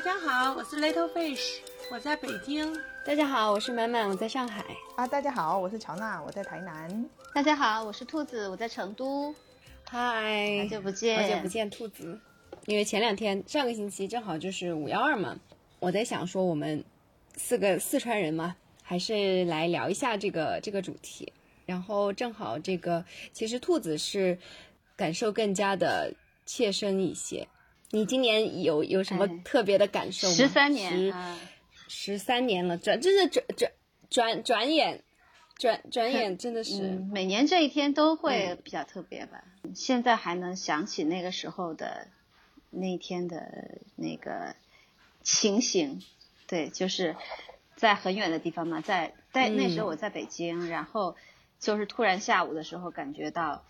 家好，我是 Little Fish，我在北京。大家好，我是满满，我在上海。啊，大家好，我是乔娜，我在台南。大家好，我是兔子，我在成都。嗨，好久不见，好久不见，兔子。因为前两天，上个星期正好就是五幺二嘛，我在想说我们四个四川人嘛，还是来聊一下这个这个主题。然后正好这个，其实兔子是感受更加的切身一些。你今年有有什么特别的感受吗？十三年，十三年了，转真是转转转转眼，转转眼真的是每年这一天都会比较特别吧。现在还能想起那个时候的那天的那个情形，对，就是在很远的地方嘛，在在那时候我在北京，然后就是突然下午的时候感觉到。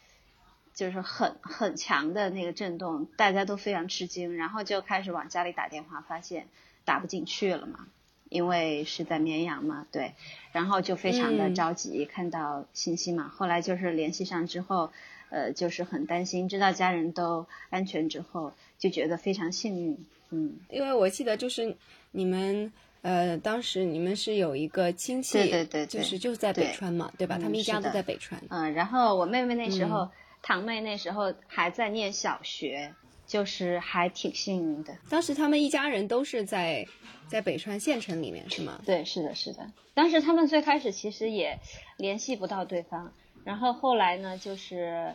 就是很很强的那个震动，大家都非常吃惊，然后就开始往家里打电话，发现打不进去了嘛，因为是在绵阳嘛，对，然后就非常的着急，看到信息嘛，后来就是联系上之后，呃，就是很担心，知道家人都安全之后，就觉得非常幸运，嗯，因为我记得就是你们，呃，当时你们是有一个亲戚，对对对，就是就是在北川嘛，对吧？他们一家都在北川，嗯，然后我妹妹那时候。堂妹那时候还在念小学，就是还挺幸运的。当时他们一家人都是在在北川县城里面，是吗？对，是的，是的。当时他们最开始其实也联系不到对方，然后后来呢，就是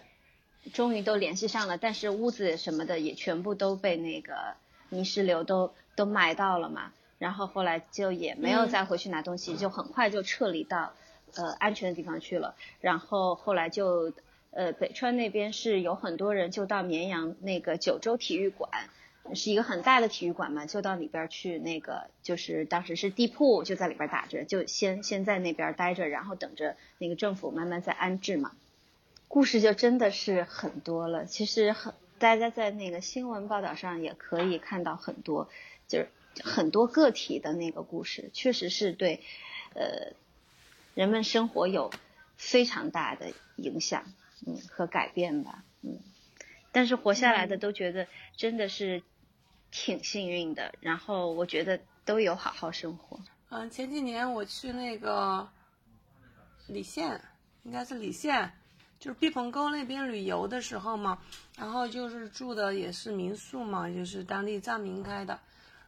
终于都联系上了，但是屋子什么的也全部都被那个泥石流都都埋到了嘛。然后后来就也没有再回去拿东西，就很快就撤离到呃安全的地方去了。然后后来就。呃，北川那边是有很多人就到绵阳那个九州体育馆，是一个很大的体育馆嘛，就到里边去那个，就是当时是地铺就在里边打着，就先先在那边待着，然后等着那个政府慢慢再安置嘛。故事就真的是很多了，其实很大家在那个新闻报道上也可以看到很多，就是很多个体的那个故事，确实是对呃人们生活有非常大的影响。嗯，和改变吧，嗯，但是活下来的都觉得真的是挺幸运的，然后我觉得都有好好生活。嗯，前几年我去那个澧县，应该是澧县，就是毕棚沟那边旅游的时候嘛，然后就是住的也是民宿嘛，就是当地藏民开的，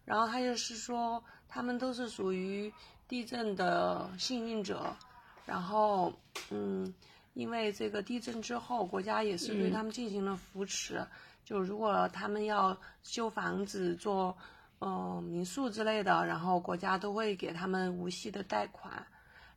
然后他就是说他们都是属于地震的幸运者，然后嗯。因为这个地震之后，国家也是对他们进行了扶持。就如果他们要修房子、做嗯民宿之类的，然后国家都会给他们无息的贷款，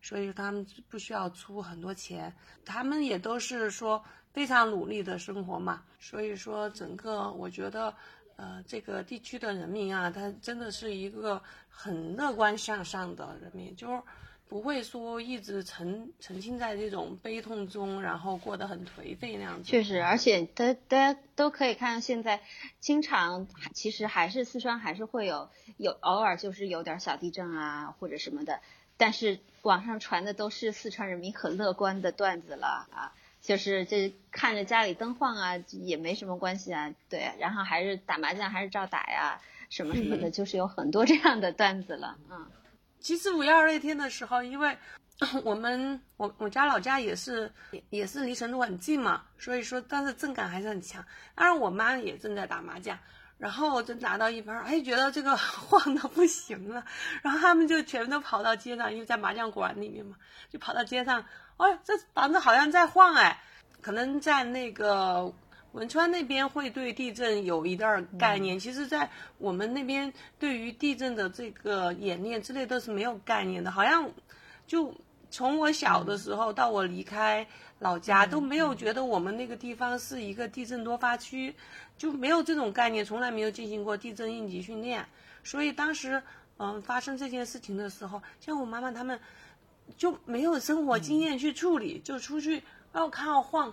所以他们不需要出很多钱。他们也都是说非常努力的生活嘛。所以说，整个我觉得，呃，这个地区的人民啊，他真的是一个很乐观向上的人民，就是。不会说一直沉沉浸在这种悲痛中，然后过得很颓废那样子。确实，而且大大家都可以看，现在经常其实还是四川还是会有有偶尔就是有点小地震啊或者什么的，但是网上传的都是四川人民很乐观的段子了啊，就是这看着家里灯晃啊也没什么关系啊，对，然后还是打麻将还是照打呀什么什么的，就是有很多这样的段子了，嗯。其实五幺二那天的时候，因为 我们我我家老家也是也是离成都很近嘛，所以说但是震感还是很强。当然我妈也正在打麻将，然后就拿到一半，哎，觉得这个 晃的不行了，然后他们就全都跑到街上，因为在麻将馆里面嘛，就跑到街上，哎，这房子好像在晃哎，可能在那个。汶川那边会对地震有一点概念，其实，在我们那边对于地震的这个演练之类都是没有概念的，好像就从我小的时候到我离开老家都没有觉得我们那个地方是一个地震多发区，就没有这种概念，从来没有进行过地震应急训练，所以当时嗯发生这件事情的时候，像我妈妈他们就没有生活经验去处理，就出去要看到晃。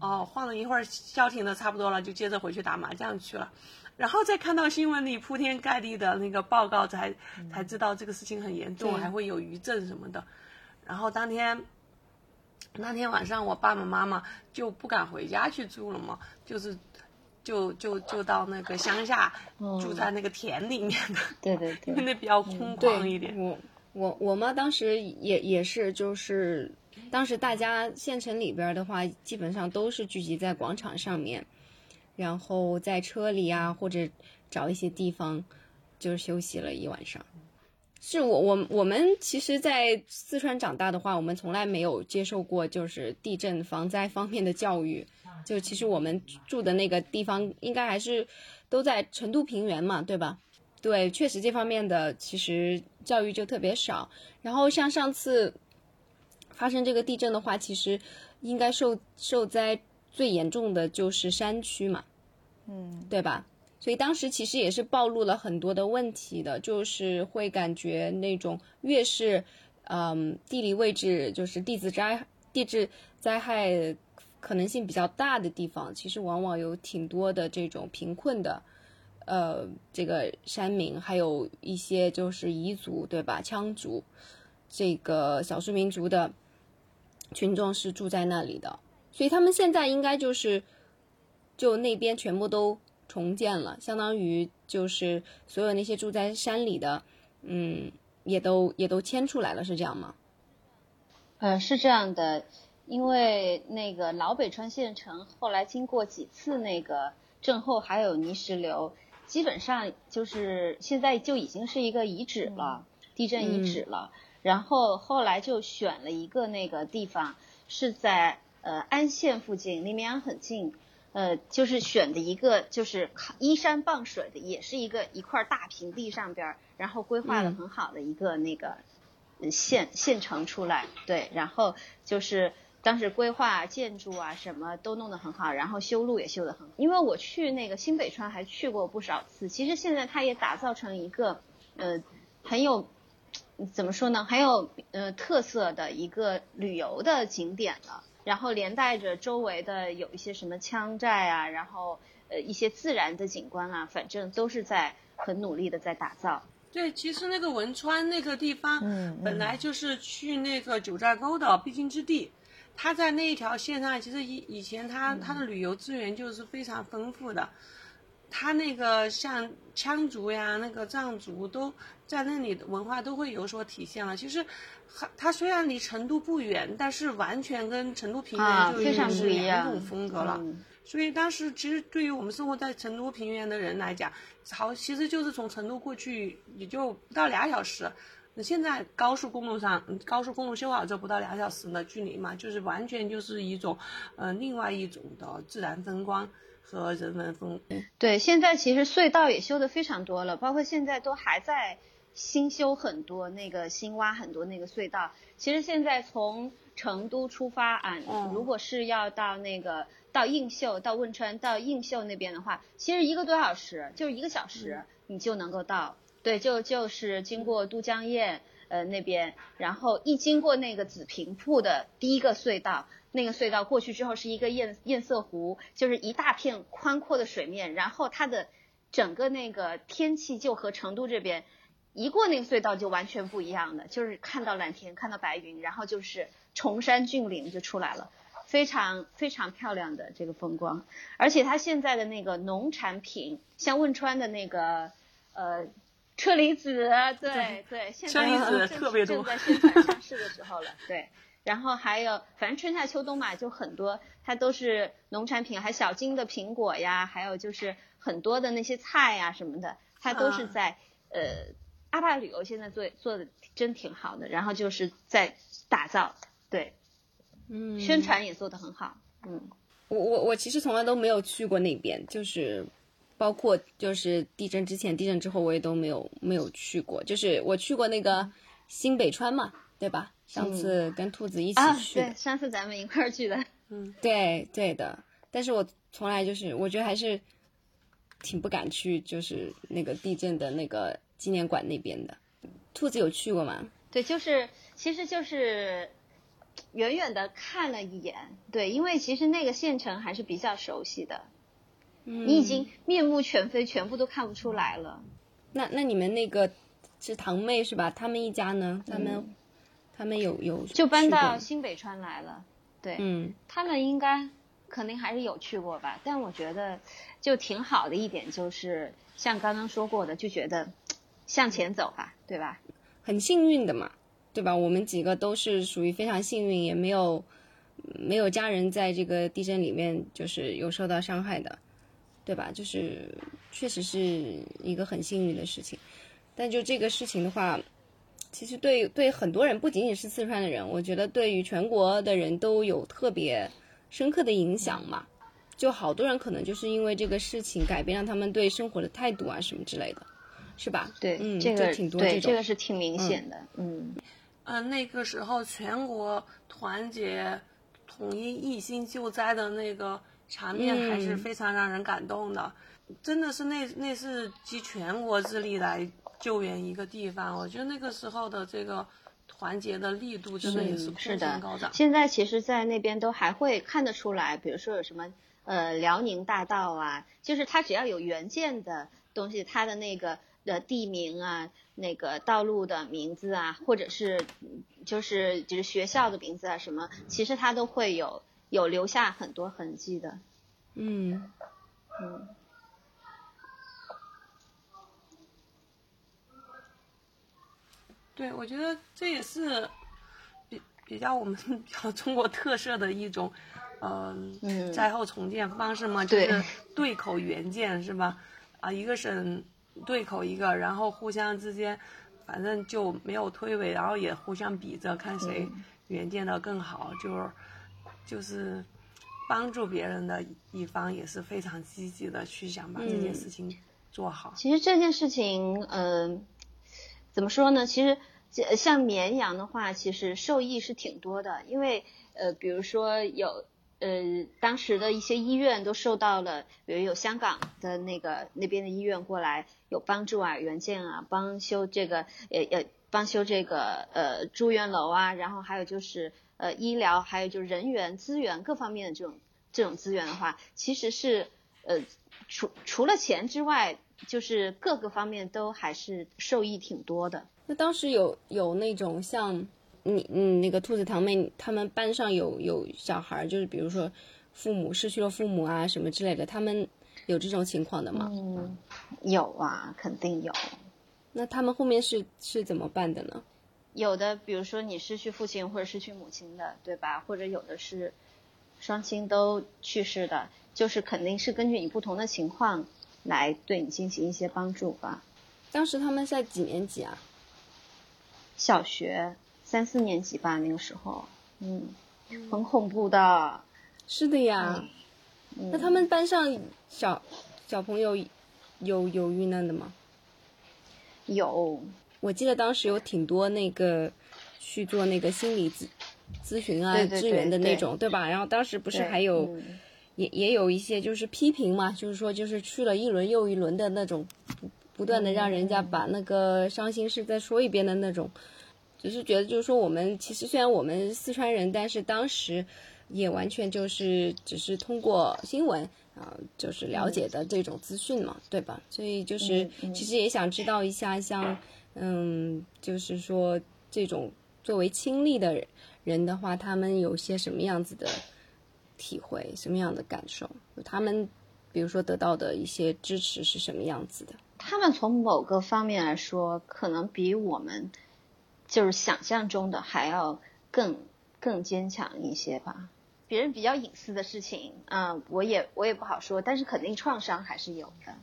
哦，晃了一会儿，消停的差不多了，就接着回去打麻将去了，然后再看到新闻里铺天盖地的那个报告，才才知道这个事情很严重，还会有余震什么的。然后当天，那天晚上我爸爸妈妈就不敢回家去住了嘛，就是就就就到那个乡下，嗯。住在那个田里面的，对对因为对，那比较空旷一点。我我我妈当时也也是，就是当时大家县城里边的话，基本上都是聚集在广场上面，然后在车里啊，或者找一些地方，就是休息了一晚上。是我我我们其实，在四川长大的话，我们从来没有接受过就是地震防灾方面的教育。就其实我们住的那个地方，应该还是都在成都平原嘛，对吧？对，确实这方面的其实教育就特别少。然后像上次发生这个地震的话，其实应该受受灾最严重的就是山区嘛，嗯，对吧？所以当时其实也是暴露了很多的问题的，就是会感觉那种越是嗯地理位置就是地质灾地质灾害可能性比较大的地方，其实往往有挺多的这种贫困的。呃，这个山民，还有一些就是彝族，对吧？羌族，这个少数民族的群众是住在那里的，所以他们现在应该就是就那边全部都重建了，相当于就是所有那些住在山里的，嗯，也都也都迁出来了，是这样吗？呃，是这样的，因为那个老北川县城后来经过几次那个震后还有泥石流，基本上就是现在就已经是一个遗址了，地震遗址了。然后后来就选了一个那个地方，是在呃安县附近，离绵阳很近。呃，就是选的一个就是靠依山傍水的，也是一个一块大平地上边儿，然后规划的很好的一个那个呃县县城出来，对，然后就是当时规划建筑啊什么都弄得很好，然后修路也修得很好。因为我去那个新北川还去过不少次，其实现在它也打造成一个呃很有怎么说呢，很有呃特色的一个旅游的景点了。然后连带着周围的有一些什么羌寨啊，然后呃一些自然的景观啊，反正都是在很努力的在打造。对，其实那个汶川那个地方，嗯本来就是去那个九寨沟的必经之地。它在那一条线上，其实以以前它它的旅游资源就是非常丰富的。它那个像羌族呀、那个藏族都在那里的文化都会有所体现了。其实，它它虽然离成都不远，但是完全跟成都平原就是不一种风格了。嗯所以当时其实对于我们生活在成都平原的人来讲，好其实就是从成都过去也就不到俩小时。现在高速公路上，嗯高速公路修好之后不到两小时的距离嘛，就是完全就是一种，呃，另外一种的自然风光和人文风。对，现在其实隧道也修的非常多了，包括现在都还在新修很多那个新挖很多那个隧道。其实现在从成都出发啊，嗯如果是要到那个到映秀、到汶川、到映秀那边的话，其实一个多小时，就是一个小时你就能够到。对，就就是经过都江堰呃那边，然后一经过那个紫坪铺的第一个隧道，那个隧道过去之后是一个堰堰塞湖，就是一大片宽阔的水面，然后它的整个那个天气就和成都这边一过那个隧道就完全不一样的，就是看到蓝天，看到白云，然后就是崇山峻岭就出来了。非常非常漂亮的这个风光，而且它现在的那个农产品，像汶川的那个呃车厘子，对对，现在车厘子正特别多正在宣传上市的时候了，对。然后还有，反正春夏秋冬嘛，就很多，它都是农产品，还小金的苹果呀，还有就是很多的那些菜呀什么的，它都是啊在、呃阿坝旅游现在做做的真挺好的，然后就是在打造，对，嗯，宣传也做得很好，嗯。我我我其实从来都没有去过那边，就是包括就是地震之前、地震之后，我也都没有没有去过。就是我去过那个新北川嘛，对吧？上次跟兔子一起啊，去的，对，上次咱们一块儿去的，嗯对对的。但是我从来就是我觉得还是挺不敢去，就是那个地震的那个纪念馆那边的。兔子有去过吗？对，就是其实就是远远的看了一眼，对，因为其实那个县城还是比较熟悉的，嗯你已经面目全非，全部都看不出来了。那那你们那个是堂妹是吧？他们一家呢？他们、嗯他们有有就搬到新北川来了，对，嗯他们应该肯定还是有去过吧，但我觉得就挺好的一点就是，像刚刚说过的，就觉得向前走吧，对吧？很幸运的嘛，对吧？我们几个都是属于非常幸运，也没有没有家人在这个地震里面就是有受到伤害的，对吧？就是确实是一个很幸运的事情。但就这个事情的话，其实对对很多人，不仅仅是四川的人，我觉得对于全国的人都有特别深刻的影响嘛。就好多人可能就是因为这个事情改变了他们对生活的态度啊什么之类的，是吧？对，嗯，这个就挺多对这种。这个是挺明显的，嗯呃，那个时候全国团结、统一、一心救灾的那个场面还是嗯非常让人感动的。真的是那那是集全国之力来救援一个地方，我觉得那个时候的这个团结的力度真的也是空前高涨。现在其实，在那边都还会看得出来，比如说有什么呃辽宁大道啊，就是它只要有原件的东西，它的那个的地名啊，那个道路的名字啊，或者是嗯就是就是学校的名字啊什么，其实它都会有有留下很多痕迹的。嗯。嗯，对，我觉得这也是比比较我们 比较中国特色的一种，呃、嗯灾后重建方式嘛，就是对口援建是吧？啊，一个省对口一个，然后互相之间，反正就没有推诿，然后也互相比着看谁嗯援建的更好，就是就是帮助别人的一方也是非常积极的去想把这件嗯事情做好。其实这件事情，嗯、怎么说呢？其实这像绵阳的话，其实受益是挺多的，因为呃，比如说有呃，当时的一些医院都受到了，比如有香港的那个那边的医院过来有帮助啊，援建啊，帮修这个呃呃，帮修这个呃住院楼啊，然后还有就是呃医疗，还有就是人员资源各方面的这种这种资源的话，其实是呃除除了钱之外，就是各个方面都还是受益挺多的。那当时有有那种像你嗯那个兔子堂妹他们班上有有小孩儿，就是比如说父母失去了父母啊什么之类的，他们有这种情况的吗？嗯，有啊，肯定有。那他们后面是是怎么办的呢？有的，比如说你失去父亲或者失去母亲的，对吧？或者有的是双亲都去世的，就是肯定是根据你不同的情况来对你进行一些帮助吧。当时他们在几年级啊？小学三四年级吧，那个时候，嗯，很恐怖的。是的呀。嗯那他们班上小小朋友有有遇难的吗？有，我记得当时有挺多那个去做那个心理咨咨询啊、对对支援的那种，对吧？然后当时不是还有、嗯也也有一些就是批评嘛，就是说就是去了一轮又一轮的那种，不不断的让人家把那个伤心事再说一遍的那种，只是觉得就是说我们其实虽然我们四川人，但是当时也完全就是只是通过新闻啊，就是了解的这种资讯嘛，对吧？所以就是其实也想知道一下，像嗯，就是说这种作为亲历的人的话，他们有些什么样子的体会，什么样的感受？他们比如说得到的一些支持是什么样子的？他们从某个方面来说，可能比我们就是想象中的还要更更坚强一些吧。别人比较隐私的事情，嗯、我也我也不好说，但是肯定创伤还是有的。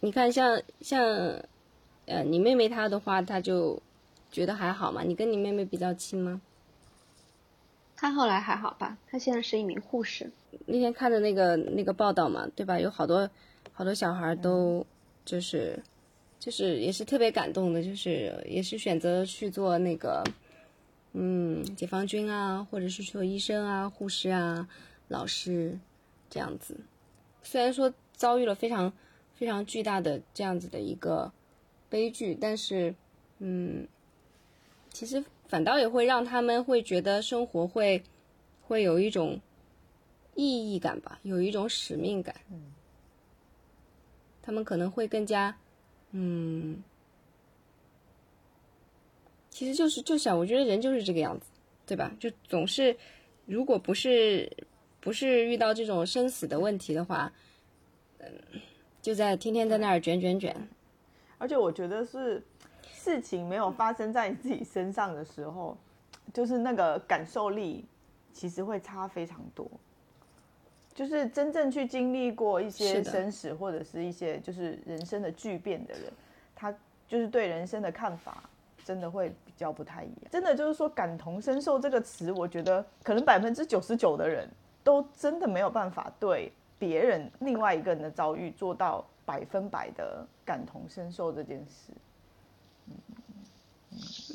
你看像，像呃，你妹妹她的话，她就觉得还好嘛。你跟你妹妹比较亲吗？他后来还好吧？他现在是一名护士。那天看的那个那个报道嘛，对吧？有好多好多小孩都就是就是也是特别感动的，就是也是选择去做那个嗯解放军啊，或者是做医生啊、护士啊、老师这样子。虽然说遭遇了非常非常巨大的这样子的一个悲剧，但是嗯，其实反倒也会让他们会觉得生活会会有一种意义感吧，有一种使命感。嗯，他们可能会更加，嗯，其实就是就是啊，我觉得人就是这个样子，对吧？就总是，如果不是不是遇到这种生死的问题的话，嗯，就在天天在那儿卷卷卷。而且我觉得是事情没有发生在你自己身上的时候，就是那个感受力其实会差非常多。就是真正去经历过一些生死或者是一些就是人生的巨变的人，他就是对人生的看法真的会比较不太一样。真的就是说感同身受这个词，我觉得可能百分之九十九的人都真的没有办法对别人另外一个人的遭遇做到百分百的感同身受这件事。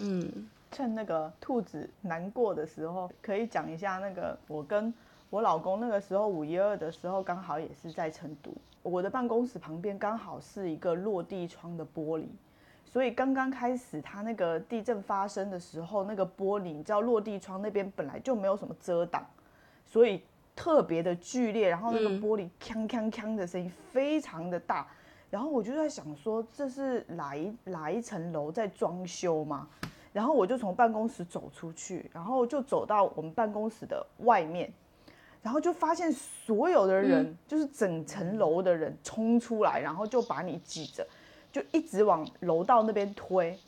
嗯趁那个兔子难过的时候，可以讲一下那个我跟我老公那个时候五一二的时候，刚好也是在成都。我的办公室旁边刚好是一个落地窗的玻璃，所以刚刚开始它那个地震发生的时候，那个玻璃你知道落地窗那边本来就没有什么遮挡，所以特别的剧烈，然后那个玻璃锵锵锵的声音非常的大。然后我就在想说，这是哪一哪一层楼在装修吗？然后我就从办公室走出去，然后就走到我们办公室的外面，然后就发现所有的人，就是整层楼的人冲出来，然后就把你挤着，就一直往楼道那边推。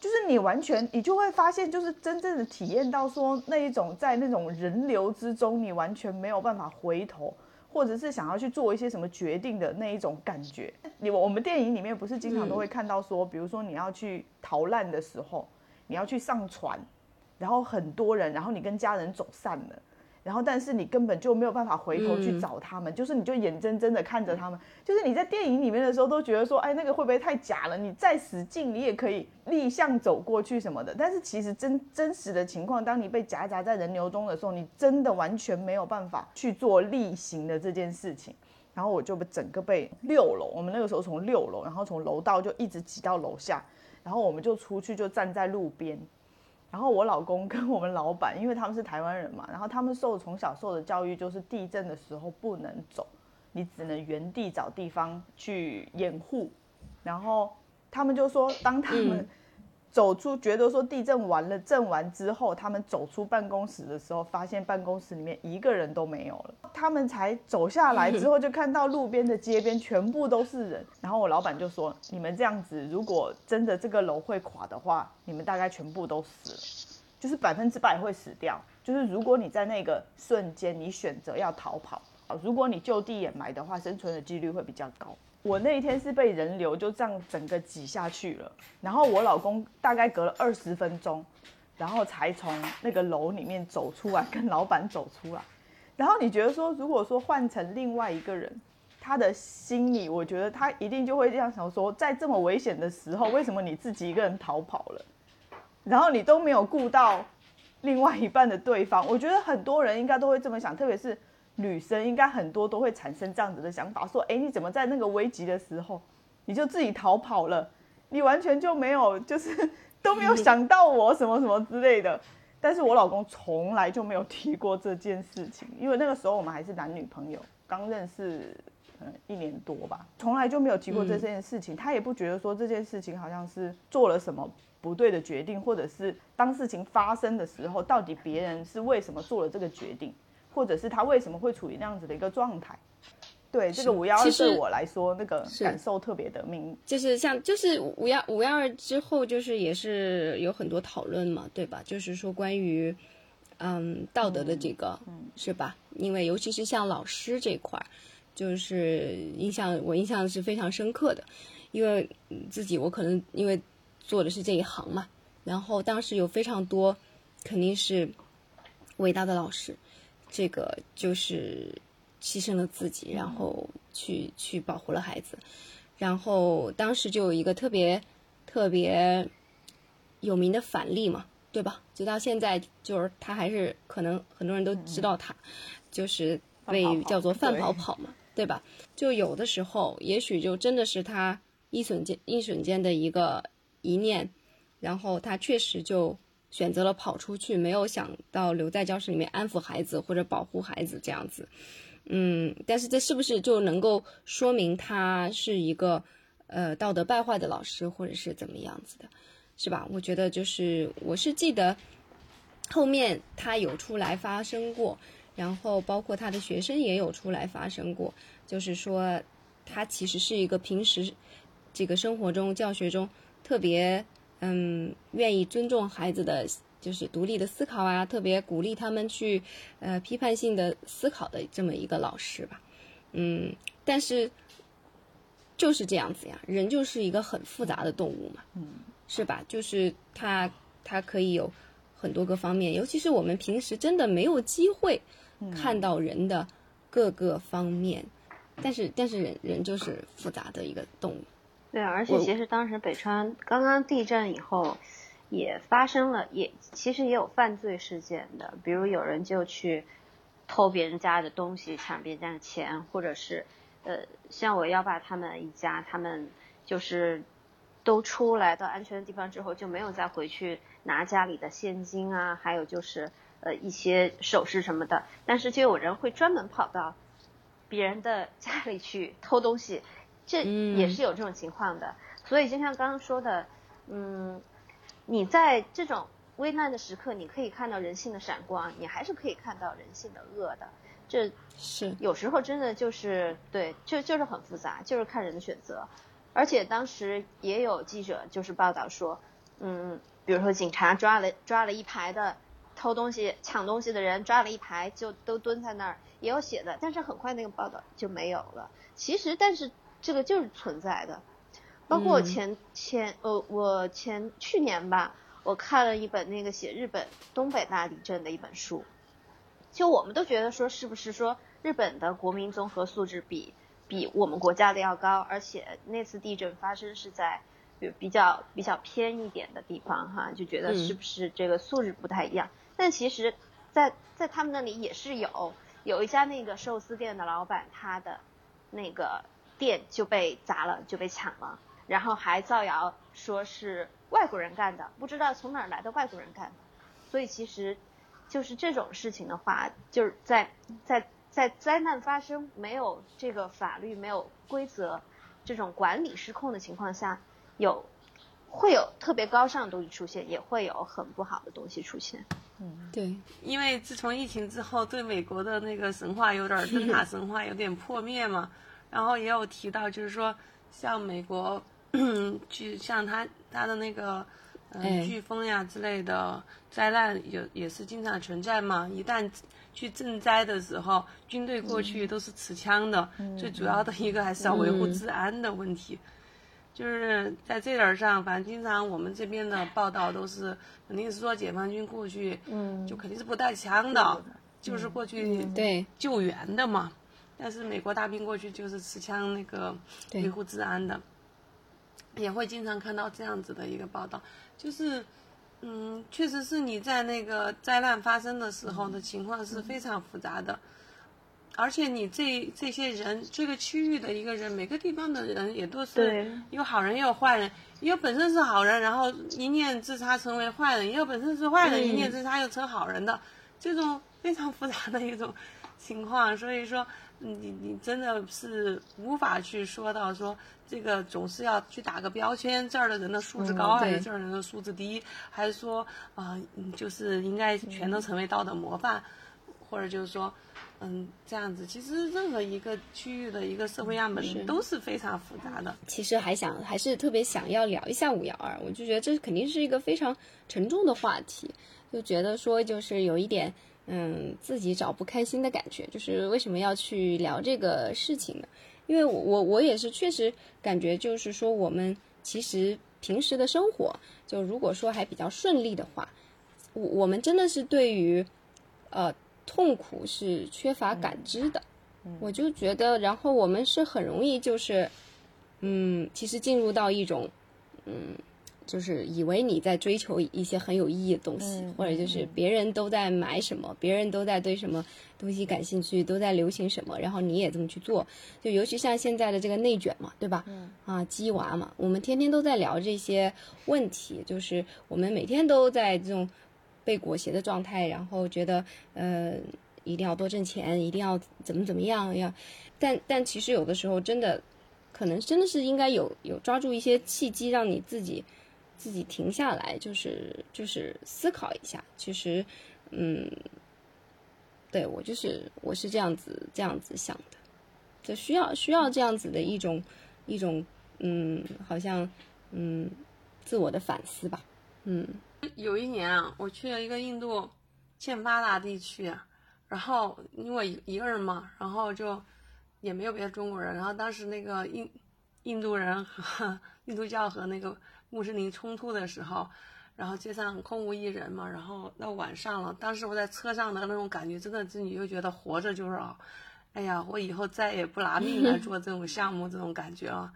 就是你完全，你就会发现，就是真正的体验到说那一种在那种人流之中，你完全没有办法回头，或者是想要去做一些什么决定的那一种感觉。你我们电影里面不是经常都会看到说，比如说你要去逃难的时候，你要去上船，然后很多人，然后你跟家人走散了。然后，但是你根本就没有办法回头去嗯找他们，就是你就眼睁睁的看着他们，就是你在电影里面的时候都觉得说，哎，那个会不会太假了？你再使劲，你也可以逆向走过去什么的。但是其实真真实的情况，当你被夹杂在人流中的时候，你真的完全没有办法去做例行的这件事情。然后我就整个被六楼，我们那个时候从六楼，然后从楼道就一直挤到楼下，然后我们就出去就站在路边，然后我老公跟我们老板，因为他们是台湾人嘛，然后他们受从小受的教育就是地震的时候不能走，你只能原地找地方去掩护。然后他们就说，当他们走出，觉得说地震完了，震完之后，他们走出办公室的时候，发现办公室里面一个人都没有了。他们才走下来之后，就看到路边的街边全部都是人。然后我老板就说：“你们这样子，如果真的这个楼会垮的话，你们大概全部都死了，就是百分之百会死掉。就是如果你在那个瞬间你选择要逃跑，如果你就地掩埋的话，生存的几率会比较高。”我那一天是被人流就这样整个挤下去了，然后我老公大概隔了二十分钟，然后才从那个楼里面走出来，跟老板走出来。然后你觉得说，如果说换成另外一个人，他的心里，我觉得他一定就会这样想说，在这么危险的时候，为什么你自己一个人逃跑了？然后你都没有顾到另外一半的对方，我觉得很多人应该都会这么想，特别是女生，应该很多都会产生这样子的想法，说，哎，你怎么在那个危急的时候，你就自己逃跑了？你完全就没有，就是 都没有想到我什么什么之类的。但是我老公从来就没有提过这件事情，因为那个时候我们还是男女朋友，刚认识，嗯，一年多吧，从来就没有提过这件事情。他也不觉得说这件事情好像是做了什么不对的决定，或者是当事情发生的时候，到底别人是为什么做了这个决定，或者是他为什么会处于那样子的一个状态。对这个五幺二对我来说，那个感受特别的明就是像就是五幺五幺二之后，就是也是有很多讨论嘛，对吧？就是说关于嗯道德的这个，是吧？因为尤其是像老师这块儿，就是印象我印象是非常深刻的，因为嗯自己我可能因为做的是这一行嘛，然后当时有非常多肯定是伟大的老师，这个就是牺牲了自己，然后去去保护了孩子。然后当时就有一个特别特别有名的反例嘛，对吧？直到现在，就是他还是可能很多人都知道他，就是被叫做范跑跑嘛，对吧？就有的时候，也许就真的是他一瞬间一瞬间的一个一念，然后他确实就选择了跑出去，没有想到留在教室里面安抚孩子或者保护孩子这样子。嗯，但是这是不是就能够说明他是一个呃道德败坏的老师，或者是怎么样子的？是吧？我觉得就是我是记得后面他有出来发声过，然后包括他的学生也有出来发声过，就是说他其实是一个平时这个生活中教学中特别嗯愿意尊重孩子的。就是独立的思考啊，特别鼓励他们去，呃，批判性的思考的这么一个老师吧，嗯，但是就是这样子呀，人就是一个很复杂的动物嘛，嗯，是吧？就是他他可以有很多个方面，尤其是我们平时真的没有机会看到人的各个方面，但是但是人人就是复杂的一个动物，对啊，而且其实当时北川刚刚地震以后。也发生了，也其实也有犯罪事件的，比如有人就去偷别人家的东西，抢别人家的钱，或者是呃，像我幺爸他们一家，他们就是都出来到安全的地方之后，就没有再回去拿家里的现金啊，还有就是呃一些首饰什么的，但是就有人会专门跑到别人的家里去偷东西，这也是有这种情况的。所以就像刚刚说的，嗯。你在这种危难的时刻，你可以看到人性的闪光，你还是可以看到人性的恶的。这是有时候真的就是对，就就是很复杂，就是看人的选择。而且当时也有记者就是报道说，嗯，比如说警察抓了抓了一排的偷东西、抢东西的人，抓了一排就都蹲在那儿，也有写的，但是很快那个报道就没有了。其实，但是这个就是存在的。包括我前前呃，我前去年吧，我看了一本那个写日本东北大地震的一本书，就我们都觉得说是不是说日本的国民综合素质比比我们国家的要高，而且那次地震发生是在比比较比较偏一点的地方哈，就觉得是不是这个素质不太一样？但其实，在在他们那里也是有有一家那个寿司店的老板，他的那个店就被砸了，就被抢了。然后还造谣说是外国人干的，不知道从哪儿来的外国人干的，所以其实，就是这种事情的话，就是在在在灾难发生没有这个法律没有规则，这种管理失控的情况下，有会有特别高尚的东西出现，也会有很不好的东西出现。嗯，对，因为自从疫情之后，对美国的那个神话有点 灯塔神话有点破灭嘛，然后也有提到就是说像美国。嗯，就像他他的那个，嗯，飓风呀之类的灾难，也也是经常存在嘛。一旦去赈灾的时候，军队过去都是持枪的。最主要的一个还是要维护治安的问题。就是在这点上，反正经常我们这边的报道都是，肯定是说解放军过去，嗯，就肯定是不带枪的，就是过去对救援的嘛。但是美国大兵过去就是持枪那个维护治安的。也会经常看到这样子的一个报道，就是，嗯，确实是你在那个灾难发生的时候的情况是非常复杂的，而且你这这些人，这个区域的一个人，每个地方的人也都是有好人也有坏人，也有本身是好人，然后一念之差成为坏人，也有本身是坏人，一念之差又成好人的，这种非常复杂的一种情况，所以说。你你真的是无法去说到说这个总是要去打个标签，这儿的人的素质高还是这儿人的素质低，还是说啊，就是应该全都成为道德模范，或者就是说，嗯，这样子。其实任何一个区域的一个社会样本都是非常复杂的。其实还想还是特别想要聊一下五幺二，我就觉得这肯定是一个非常沉重的话题，就觉得说就是有一点。嗯，自己找不开心的感觉，就是为什么要去聊这个事情呢？因为我我我也是确实感觉，就是说我们其实平时的生活，就如果说还比较顺利的话，我我们真的是对于呃痛苦是缺乏感知的。我就觉得，然后我们是很容易就是嗯，其实进入到一种嗯。就是以为你在追求一些很有意义的东西，或者就是别人都在买什么，别人都在对什么东西感兴趣，都在流行什么，然后你也这么去做。就尤其像现在的这个内卷嘛，对吧？啊，鸡娃嘛，我们天天都在聊这些问题，就是我们每天都在这种被裹挟的状态，然后觉得呃一定要多挣钱，一定要怎么怎么样，要，但但其实有的时候真的，可能真的是应该有有抓住一些契机，让你自己。自己停下来，就是就是思考一下。其实，嗯，对我就是我是这样子这样子想的，就需要需要这样子的一种一种嗯，好像嗯自我的反思吧，嗯。有一年啊，我去了一个印度欠发达地区，然后因为一个人嘛，然后就也没有别的中国人，然后当时那个印印度人和 印度教和那个穆斯林冲突的时候，然后街上空无一人嘛，然后到晚上了，当时我在车上的那种感觉，真的是你就觉得活着就是啊，哎呀，我以后再也不拿命来 做这种项目，这种感觉啊。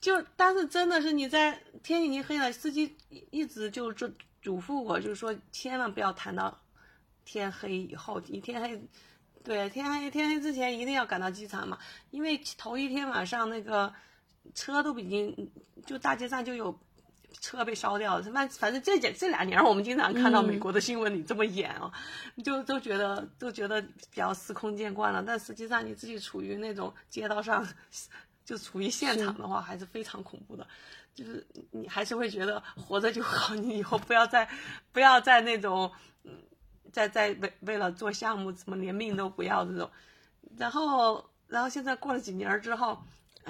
就，但是真的是你在天已经黑了，司机一直就就嘱咐我，就是说千万不要谈到天黑以后，一天黑，对，天黑天黑之前一定要赶到机场嘛，因为头一天晚上那个车都已经就大街上就有车被烧掉了，反反正这这这两年我们经常看到美国的新闻里这么演啊，就都觉得都觉得比较司空见惯了，但实际上你自己处于那种街道上。就处于现场的话，还是非常恐怖的，就是你还是会觉得活着就好，你以后不要再不要再那种，嗯，再再为为了做项目，怎么连命都不要这种，然后然后现在过了几年之后，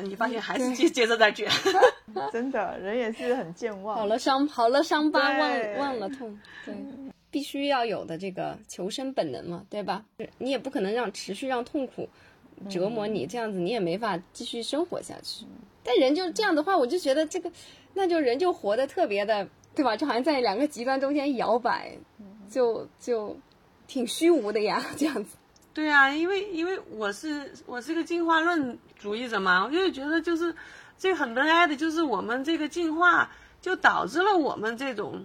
你发现还是接接着在卷，真的人也是很健忘，好了伤好了伤疤忘忘了痛，对，必须要有的这个求生本能嘛，对吧？你也不可能让持续让痛苦。折磨你这样子，你也没法继续生活下去。但人就这样的话，我就觉得这个，那就人就活得特别的，对吧？就好像在两个极端中间摇摆，就就挺虚无的呀，这样子。对啊，因为因为我是我是个进化论主义者嘛，我就觉得就是这很悲哀的，就是我们这个进化就导致了我们这种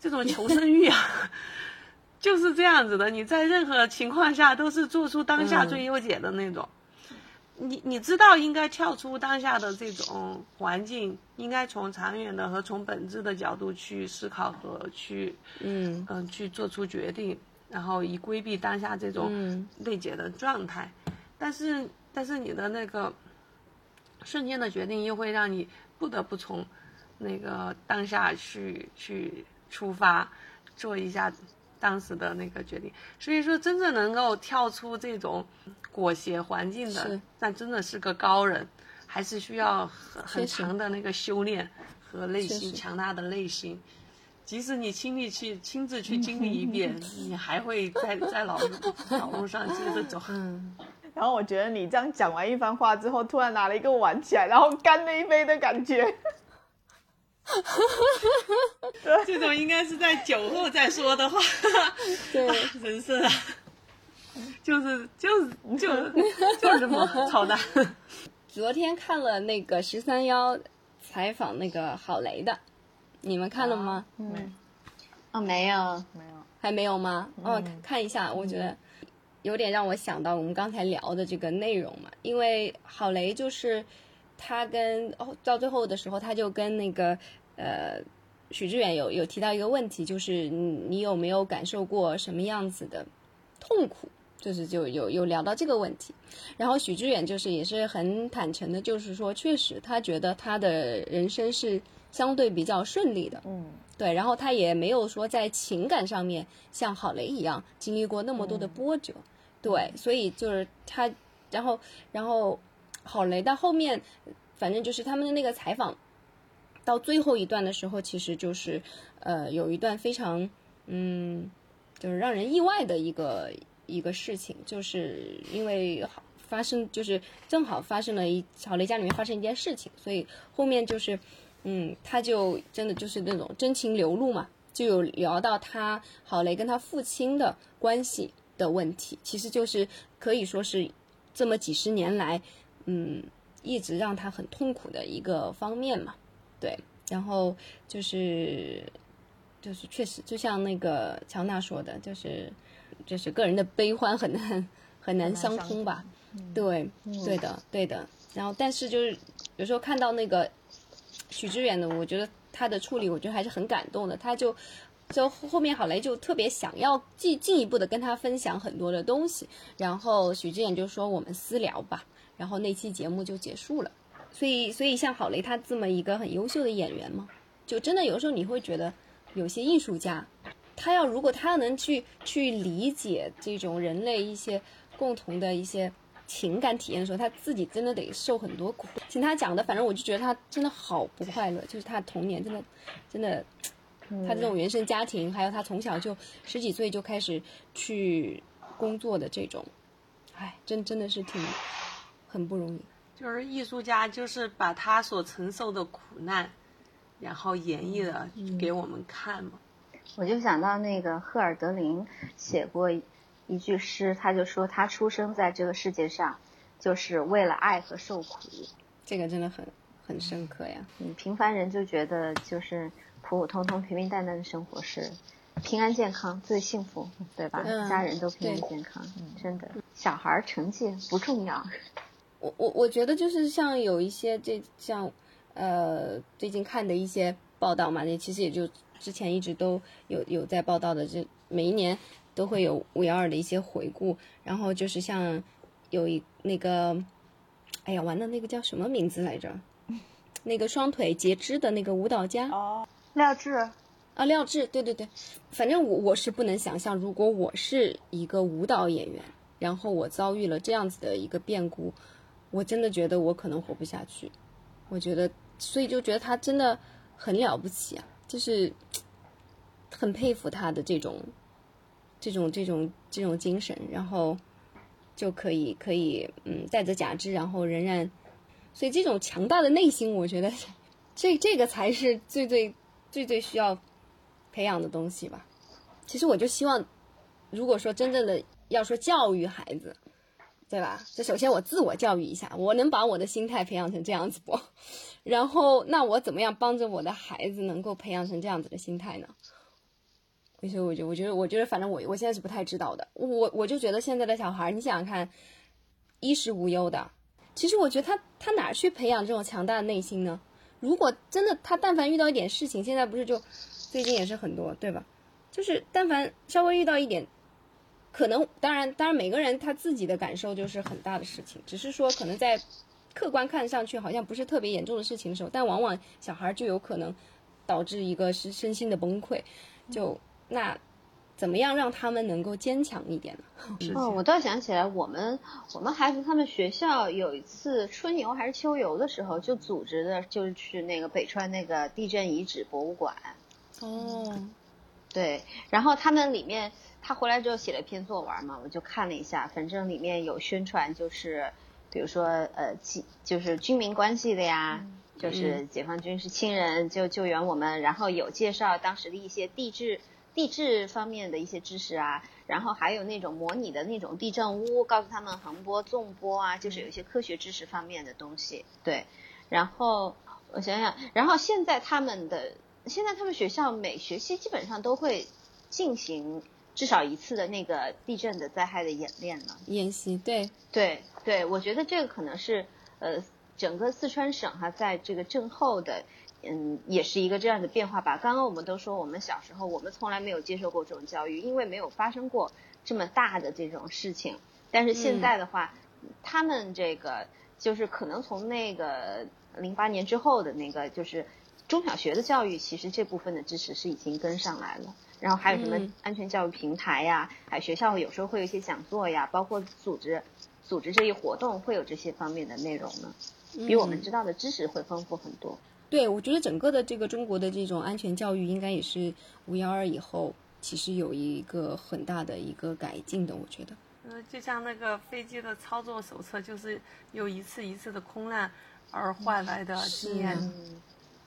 这种求生欲啊。就是这样子的，你在任何情况下都是做出当下最优解的那种。你你知道应该跳出当下的这种环境，应该从长远的和从本质的角度去思考和去嗯嗯去做出决定，然后以规避当下这种内解的状态。但是但是你的那个瞬间的决定又会让你不得不从那个当下去去出发，做一下。当时的那个决定，所以说真正能够跳出这种裹挟环境的，那真的是个高人，还是需要很很强的那个修炼和内心强大的内心。即使你亲历去亲自去经历一遍，你还会在在老路老路上接着走。嗯。然后我觉得你这样讲完一番话之后，突然拿了一个碗起来，然后干了一杯的感觉。哈哈哈哈哈！这种应该是在酒后再说的话，对，真是啊，就是就是就就是这么操蛋。昨天看了那个十三幺采访那个郝雷的，你们看了吗？嗯，哦，没有，没有，还没有吗？哦，看一下，我觉得有点让我想到我们刚才聊的这个内容嘛，因为郝雷就是他跟哦到最后的时候，他就跟那个。呃，许志远有有提到一个问题，就是你你有没有感受过什么样子的痛苦？就是就有有聊到这个问题，然后许志远就是也是很坦诚的，就是说确实他觉得他的人生是相对比较顺利的，嗯，对，然后他也没有说在情感上面像郝雷一样经历过那么多的波折，对，所以就是他，然后然后郝雷到后面，反正就是他们的那个采访。到最后一段的时候，其实就是，呃，有一段非常，嗯，就是让人意外的一个一个事情，就是因为发生，就是正好发生了一郝雷家里面发生一件事情，所以后面就是，嗯，他就真的就是那种真情流露嘛，就有聊到他郝雷跟他父亲的关系的问题，其实就是可以说是这么几十年来，嗯，一直让他很痛苦的一个方面嘛。对，然后就是，就是确实，就像那个乔娜说的，就是，就是个人的悲欢很难很难相通吧？对，对的，对的。然后，但是就是有时候看到那个许知远的，我觉得他的处理，我觉得还是很感动的。他就就后面郝雷就特别想要进进一步的跟他分享很多的东西，然后许知远就说我们私聊吧，然后那期节目就结束了。所以，所以像郝雷他这么一个很优秀的演员嘛，就真的有时候你会觉得，有些艺术家，他要如果他要能去去理解这种人类一些共同的一些情感体验的时候，他自己真的得受很多苦。听他讲的，反正我就觉得他真的好不快乐，就是他童年真的真的，他这种原生家庭，还有他从小就十几岁就开始去工作的这种，哎，真真的是挺很不容易。就是艺术家，就是把他所承受的苦难，然后演绎的给我们看嘛。我就想到那个赫尔德林写过一句诗，他就说他出生在这个世界上，就是为了爱和受苦。这个真的很很深刻呀。嗯，平凡人就觉得就是普普通通、平平淡淡的生活是平安健康最幸福，对吧？嗯家人都平安健康，真的，小孩儿成绩不重要。我我我觉得就是像有一些这像呃最近看的一些报道嘛，那其实也就之前一直都有有在报道的，这每一年都会有五幺二的一些回顾，然后就是像有一那个，哎呀完了那个叫什么名字来着？那个双腿截肢的那个舞蹈家哦，廖智，啊，廖智，对对对，反正我我是不能想象，如果我是一个舞蹈演员，然后我遭遇了这样子的一个变故，我真的觉得我可能活不下去。我觉得，所以就觉得他真的很了不起啊，就是很佩服他的这种、这种、这种、这种精神，然后就可以可以嗯带着假肢，然后仍然，所以这种强大的内心，我觉得这这个才是最最最最需要培养的东西吧。其实我就希望，如果说真正的要说教育孩子，对吧？这首先我自我教育一下，我能把我的心态培养成这样子不？然后那我怎么样帮着我的孩子能够培养成这样子的心态呢？所以我觉得，我觉得，我觉得，反正我我现在是不太知道的。我我就觉得现在的小孩，你想想看，衣食无忧的，其实我觉得他他哪去培养这种强大的内心呢？如果真的他但凡遇到一点事情，现在不是就最近也是很多对吧？就是但凡稍微遇到一点，可能当然当然每个人他自己的感受就是很大的事情，只是说可能在客观看上去好像不是特别严重的事情的时候，但往往小孩就有可能导致一个是身心的崩溃。就那怎么样让他们能够坚强一点呢？哦，我倒想起来，我们我们孩子他们学校有一次春游还是秋游的时候，就组织的就是去那个北川那个地震遗址博物馆。哦，对，然后他们里面他回来之后写了一篇作文嘛，我就看了一下，反正里面有宣传，就是比如说呃，记就是军民关系的呀，就是解放军是亲人就救援我们，然后有介绍当时的一些地质地质方面的一些知识啊，然后还有那种模拟的那种地震屋，告诉他们横波、纵波啊，就是有一些科学知识方面的东西。对，然后我想想，然后现在他们的现在他们学校每学期基本上都会进行至少一次的那个地震的灾害的演练呢。演习对，对对，我觉得这个可能是呃整个四川省哈，在这个震后的嗯，也是一个这样的变化吧。刚刚我们都说，我们小时候我们从来没有接受过这种教育，因为没有发生过这么大的这种事情。但是现在的话，他们这个就是可能从那个零八年之后的那个就是中小学的教育，其实这部分的知识是已经跟上来了。然后还有什么嗯安全教育平台呀，还有学校有时候会有一些讲座呀，包括组织组织这一活动会有这些方面的内容呢，比我们知道的知识会丰富很多。对，我觉得整个的这个中国的这种安全教育，应该也是五幺二以后，其实有一个很大的一个改进的。我觉得，呃，就像那个飞机的操作手册，就是由一次一次的空难而换来的经验嗯，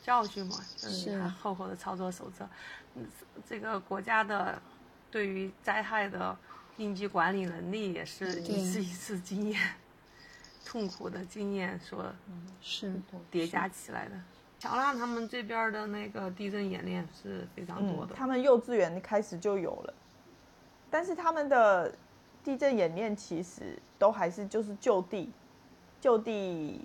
教训嘛，就是厚厚的操作手册。嗯，这个国家的对于灾害的应急管理能力，也是一次一次经验、痛苦的经验所是叠加起来的。乔纳他们这边的那个地震演练是非常多的，嗯他们幼稚园开始就有了，但是他们的地震演练其实都还是就是就地，就地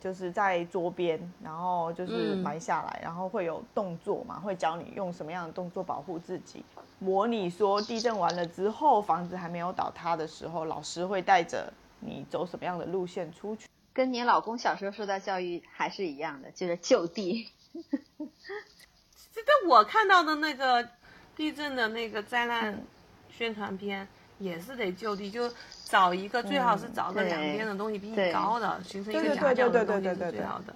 就是在桌边，然后就是嗯埋下来，然后会有动作嘛，会教你用什么样的动作保护自己，模拟说地震完了之后，房子还没有倒塌的时候，老师会带着你走什么样的路线出去。跟你老公小时候受到教育还是一样的，就是就地。这在我看到的那个地震的那个灾难宣传片，也是得就地，就找一个，最好是找个两边的东西比你高的，形成一对对个夹角的对对东西是对对好的。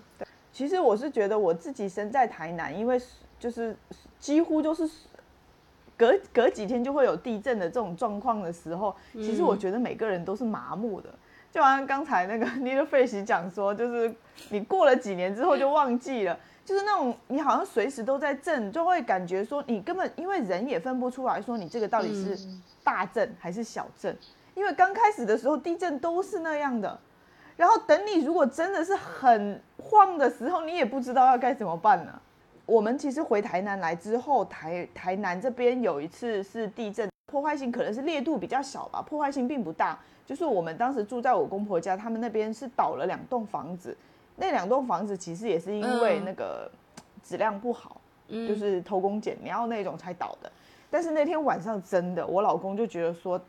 其实我是觉得我自己身在台南，因为就是几乎就是隔隔几天就会有地震的这种状况的时候，其实我觉得每个人都是麻木的。就好像刚才那个 Neil Fish 讲说，就是你过了几年之后就忘记了，就是那种你好像随时都在震，就会感觉说你根本因为人也分不出来说你这个到底是大震还是小震，因为刚开始的时候地震都是那样的。然后等你如果真的是很晃的时候，你也不知道要该怎么办呢。我们其实回台南来之后，台台南这边有一次是地震，破坏性可能是烈度比较小吧，破坏性并不大。就是我们当时住在我公婆家，他们那边是倒了两栋房子，那两栋房子其实也是因为嗯那个质量不好，嗯就是偷工减料那种才倒的。但是那天晚上真的，我老公就觉得说，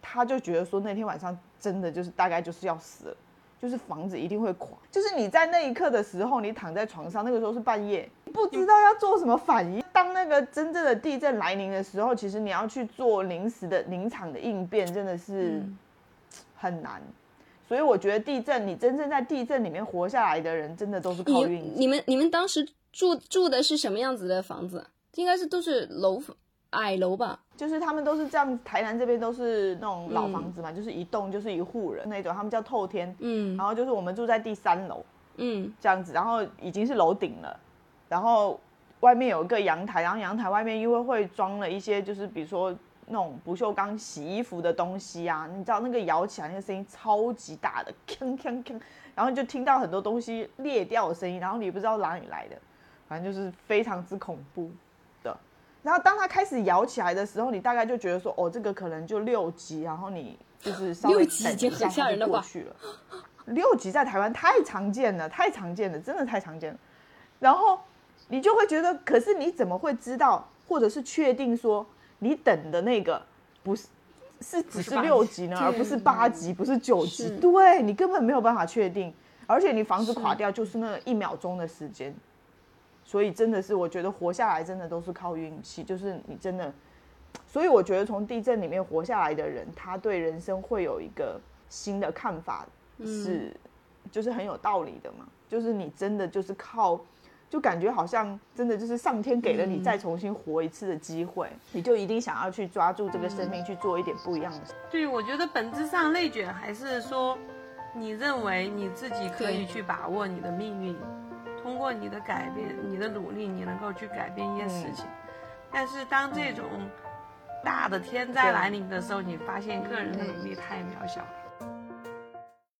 他就觉得说那天晚上真的就是大概就是要死了。就是房子一定会垮，就是你在那一刻的时候，你躺在床上，那个时候是半夜，不知道要做什么反应。当那个真正的地震来临的时候，其实你要去做临时的临场的应变，真的是很难。所以我觉得地震，你真正在地震里面活下来的人，真的都是靠运气。你们你们当时住住的是什么样子的房子？应该是都是楼矮楼吧？就是他们都是这样，台南这边都是那种老房子嘛，就是一栋就是一户人那种，他们叫透天。嗯然后就是我们住在第三楼，嗯这样子，然后已经是楼顶了，然后外面有一个阳台，然后阳台外面因为会装了一些，就是比如说那种不锈钢洗衣服的东西啊，你知道那个摇起来那个声音超级大的，锵锵锵，然后就听到很多东西裂掉的声音，然后你不知道哪里来的，反正就是非常之恐怖的。然后当它开始摇起来的时候，你大概就觉得说，哦，这个可能就六级，然后你就是稍微等一下它就过去了。六级在台湾太常见了，太常见了，真的太常见了。然后你就会觉得，可是你怎么会知道，或者是确定说你等的那个不是是只是六级呢，而不是八级，不是九级？对你根本没有办法确定，而且你房子垮掉就是那一秒钟的时间。所以真的是，我觉得活下来真的都是靠运气，就是你真的。所以我觉得从地震里面活下来的人，他对人生会有一个新的看法，是、就是很有道理的嘛。就是你真的就是靠，就感觉好像真的就是上天给了你再重新活一次的机会，你就一定想要去抓住这个生命，去做一点不一样的事。对，我觉得本质上内卷还是说，你认为你自己可以去把握你的命运，通过你的改变、你的努力，你能够去改变一些事情。但是当这种大的天灾来临的时候，你发现个人的努力太渺小了。